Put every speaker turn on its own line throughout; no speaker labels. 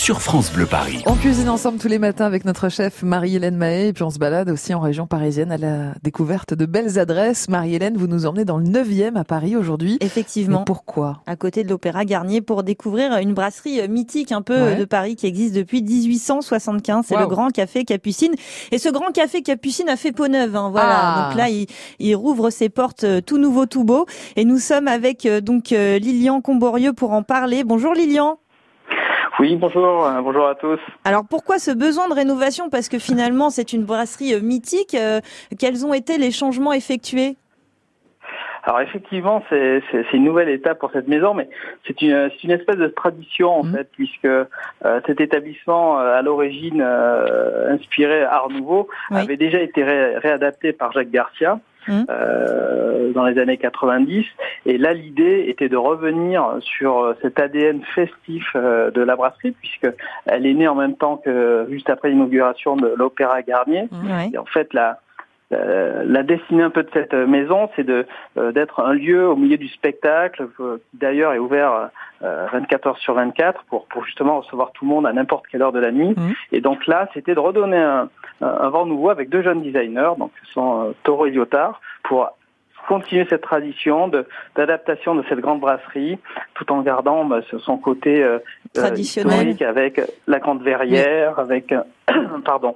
sur France Bleu Paris.
On cuisine ensemble tous les matins avec notre chef Marie-Hélène Mahé et puis on se balade aussi en région parisienne à la découverte de belles adresses. Marie-Hélène, vous nous emmenez dans le 9e à Paris aujourd'hui.
Effectivement.
Mais pourquoi?
À côté de l'Opéra Garnier pour découvrir une brasserie mythique un peu
Ouais.
de Paris qui existe depuis 1875. C'est le Grand Café Capucine. Et ce Grand Café Capucine a fait peau neuve. hein, voilà.
Ah.
Donc là, il, il rouvre ses portes euh, tout nouveau, tout beau. Et nous sommes avec euh, donc euh, Lilian Comborieux pour en parler. Bonjour Lilian.
Oui, bonjour, euh, bonjour à tous.
Alors pourquoi ce besoin de rénovation? Parce que finalement c'est une brasserie euh, mythique. Euh, Quels ont été les changements effectués?
Alors effectivement, c'est une nouvelle étape pour cette maison, mais c'est une, espèce de tradition en
Mhm.
fait, puisque euh, cet établissement, euh, à l'origine euh, inspiré Art Nouveau,
Oui.
avait déjà été ré- réadapté par Jacques Garcia.
Mhm.
euh, dans les années 90 et là l'idée était de revenir sur euh, cet ADN festif euh, de la brasserie puisque elle est née en même temps que juste après l'inauguration de l'Opéra Garnier
Ouais.
Et en fait, la, la, la destinée un peu de cette maison, c'est de euh, d'être un lieu au milieu du spectacle, euh, qui d'ailleurs est ouvert euh, 24 heures sur 24 pour, pour justement recevoir tout le monde à n'importe quelle heure de la nuit.
Mhm.
Et donc là, c'était de redonner un, un, vent nouveau avec deux jeunes designers, donc ce sont euh, Taureau et Lyotard, pour continuer cette tradition de d'adaptation de cette grande brasserie, tout en gardant bah, ce- son côté euh,
Traditionnel.
historique avec la grande verrière, avec euh, pardon,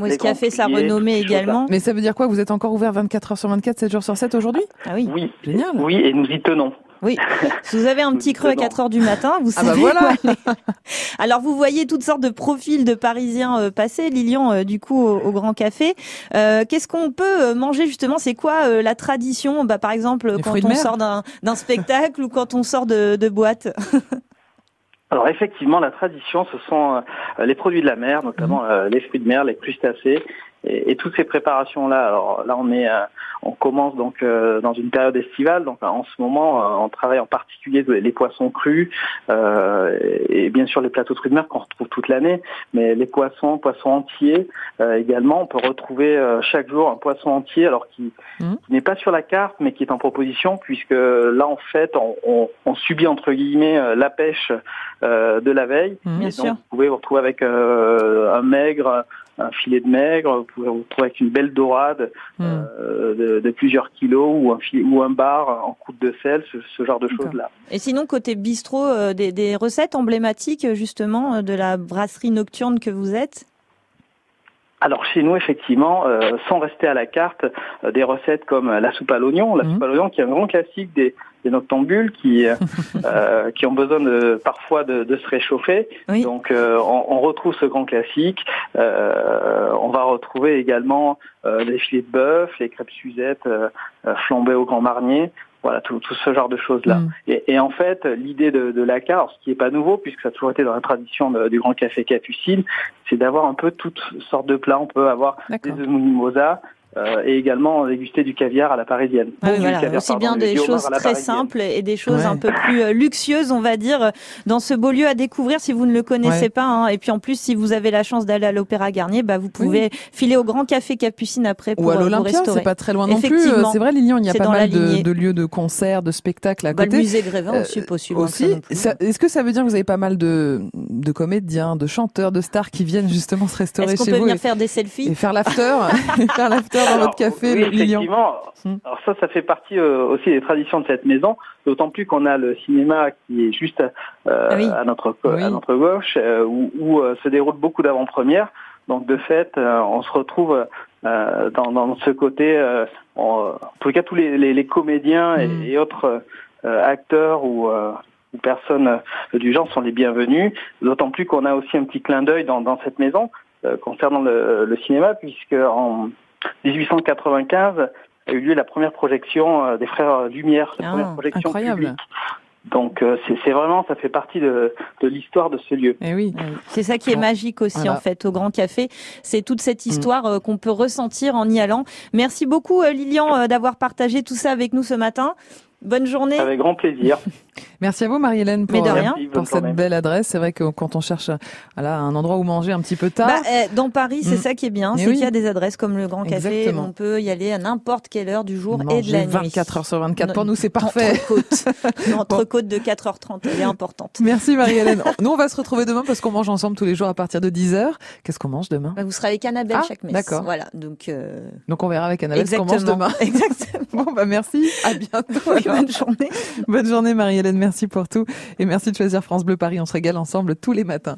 est-ce
Les
qu'il a fait sa renommée également
Mais ça veut dire quoi? Vous êtes encore ouvert 24 heures sur 24, 7 jours sur 7 aujourd'hui?
Ah oui.
oui,
Génial.
oui, et nous y tenons.
Oui. Si vous avez un petit creux à
Dedans.
4 heures du matin, vous
Ah bah
savez.
voilà.
Alors vous voyez toutes sortes de profils de Parisiens euh, passer, Lilian, euh, du coup au, au Grand Café. Euh, Qu'est-ce qu'on peut manger justement? C'est quoi euh, la tradition? Bah par exemple
Les
quand on sort d'un d'un spectacle ou quand on sort de, de boîte?
Alors effectivement, la tradition, ce sont euh, les produits de la mer, notamment euh, les fruits de mer, les crustacés, et, et toutes ces préparations-là. Alors là, on est, euh, on commence donc euh, dans une période estivale. Donc en ce moment, euh, on travaille en particulier les, poissons crus euh, et, et bien sûr les plateaux de fruits de mer qu'on retrouve toute l'année, mais les poissons, poissons entiers euh, également. On peut retrouver euh, chaque jour un poisson entier, alors qui,
Mhm.
qui n'est pas sur la carte, mais qui est en proposition, puisque là en fait, on, on, on subit entre guillemets euh, la pêche euh, de la veille.
Bien
Et
sûr.
donc, vous pouvez vous retrouver avec euh, un maigre, un filet de maigre, vous pouvez vous retrouver avec une belle dorade
Hmm.
euh, de, de plusieurs kilos ou un, filet, ou un bar en croûte de sel, ce, ce genre de choses-là.
Et sinon côté bistrot, euh, des, des recettes emblématiques justement euh, de la brasserie nocturne que vous êtes?
Alors chez nous, effectivement, euh, sans rester à la carte, euh, des recettes comme la soupe à l'oignon, la
Mhm.
soupe à l'oignon qui est un grand classique des, des noctambules qui, euh, euh, qui ont besoin de, parfois de, de se réchauffer.
Oui.
Donc euh, on, on retrouve ce grand classique. Euh, on va retrouver également euh, les filets de bœuf, les crêpes Suzette flambées au Grand Marnier. Voilà, tout, tout ce genre de choses-là.
Mm.
Et, et en fait, l'idée de, de la carte, ce qui n'est pas nouveau, puisque ça a toujours été dans la tradition de- du Grand Café Capucine, c'est d'avoir un peu toutes sortes de plats. On peut avoir des
D'accord.
Euh, et également déguster du caviar à la parisienne.
Ah oui,
Du
voilà,
caviar,
aussi
pardon,
bien des choses très simples et des choses
Ouais.
un peu plus euh, luxueuses, on va dire, dans ce beau lieu à découvrir si vous ne le connaissez
Ouais.
pas. hein. Et puis en plus, si vous avez la chance d'aller à l'Opéra Garnier, bah, vous pouvez filer au Grand Café Capucine après pour
Ou à
euh, vous
l'Olympia,
restaurer.
c'est pas très loin non plus.
Effectivement.
C'est vrai, Lilian, il y a pas mal de, lieux de concerts, de spectacles à
Bah, le
côté.
musée Grévin
Euh,
aussi, ça
Aussi, est-ce que ça veut dire que vous avez pas mal de, de comédiens, de chanteurs, de stars qui viennent justement se restaurer
Est-ce qu'on
chez
peut
vous
venir
et,
faire des
et
selfies
faire l'after, faire l'after dans
Alors,
votre café,
oui, effectivement.
Hmm.
Alors ça, ça fait partie euh, aussi des traditions de cette maison, d'autant plus qu'on a le cinéma qui est juste euh,
Ah oui.
à notre
Oui.
à notre gauche, euh, où, où, euh, se déroulent beaucoup d'avant-premières. Donc de fait, euh, on se retrouve euh, dans, dans ce côté. euh, en, tout cas, tous les, les, les comédiens et,
Hmm.
et autres euh, acteurs ou ou personnes du genre sont les bienvenus. D'autant plus qu'on a aussi un petit clin d'œil dans, dans cette maison euh, concernant le, le cinéma, puisque en 1895 a eu lieu la première projection euh, des frères Lumière, la
Ah,
première projection
incroyable.
publique. Donc euh, c'est vraiment, ça fait partie de, de l'histoire de ce lieu.
Eh oui.
C'est ça qui est magique aussi
voilà.
en fait au Grand Café. C'est toute cette
Mm.
histoire euh, qu'on peut ressentir en y allant. Merci beaucoup euh, Lilian euh, d'avoir partagé tout ça avec nous ce matin. Bonne journée.
Avec grand plaisir.
Merci à vous Marie-Hélène pour,
Mais de rien.
pour cette belle adresse. C'est vrai que quand on cherche voilà, un endroit où manger un petit peu tard.
Bah, eh, dans Paris, c'est
Mm.
ça qui est bien, c'est
oui.
qu'il y a des adresses comme le Grand Café.
Exactement.
On peut y aller à n'importe quelle heure du jour et de la nuit.
24 heures sur 24.
Non,
Pour nous, c'est parfait.
Entrecôte. Une entrecôte de 4h30, elle est importante.
Merci Marie-Hélène. Nous, on va se retrouver demain parce qu'on mange ensemble tous les jours à partir de 10h. Qu'est-ce qu'on mange demain?
Bah, vous serez avec Annabelle
Ah,
chaque messe.
d'accord.
Voilà, donc euh,
Donc on verra avec Annabelle ce qu'on mange
exactement.
demain.
Exactement.
Bon bah merci, à bientôt.
Oui, bonne journée.
Bonne journée Marie-Hélène, merci pour tout et merci de choisir France Bleu Paris. On se régale ensemble tous les matins.